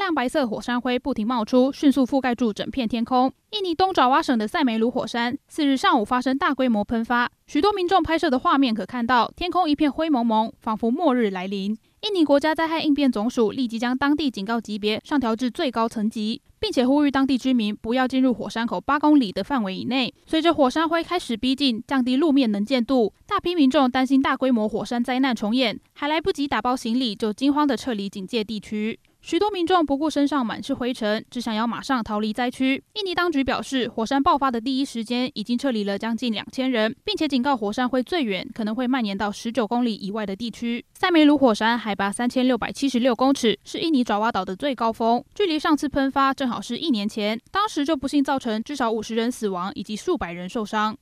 亮白色火山灰不停冒出，迅速覆盖住整片天空。印尼东爪哇省的塞梅鲁火山四日上午发生大规模喷发，许多民众拍摄的画面可看到，天空一片灰蒙蒙，仿佛末日来临。印尼国家灾害应变总署立即将当地警告级别上调至最高层级，并且呼吁当地居民不要进入火山口八公里的范围以内。随着火山灰开始逼近，降低路面能见度，大批民众担心大规模火山灾难重演，还来不及打包行李，就惊慌地撤离警戒地区。许多民众不顾身上满是灰尘，只想要马上逃离灾区。印尼当局表示，火山爆发的第一时间已经撤离了将近两千人，并且警告火山灰最远可能会蔓延到十九公里以外的地区。塞梅鲁火山海拔三千六百七十六公尺，是印尼爪哇岛的最高峰，距离上次喷发正好是一年前，当时就不幸造成至少五十人死亡以及数百人受伤。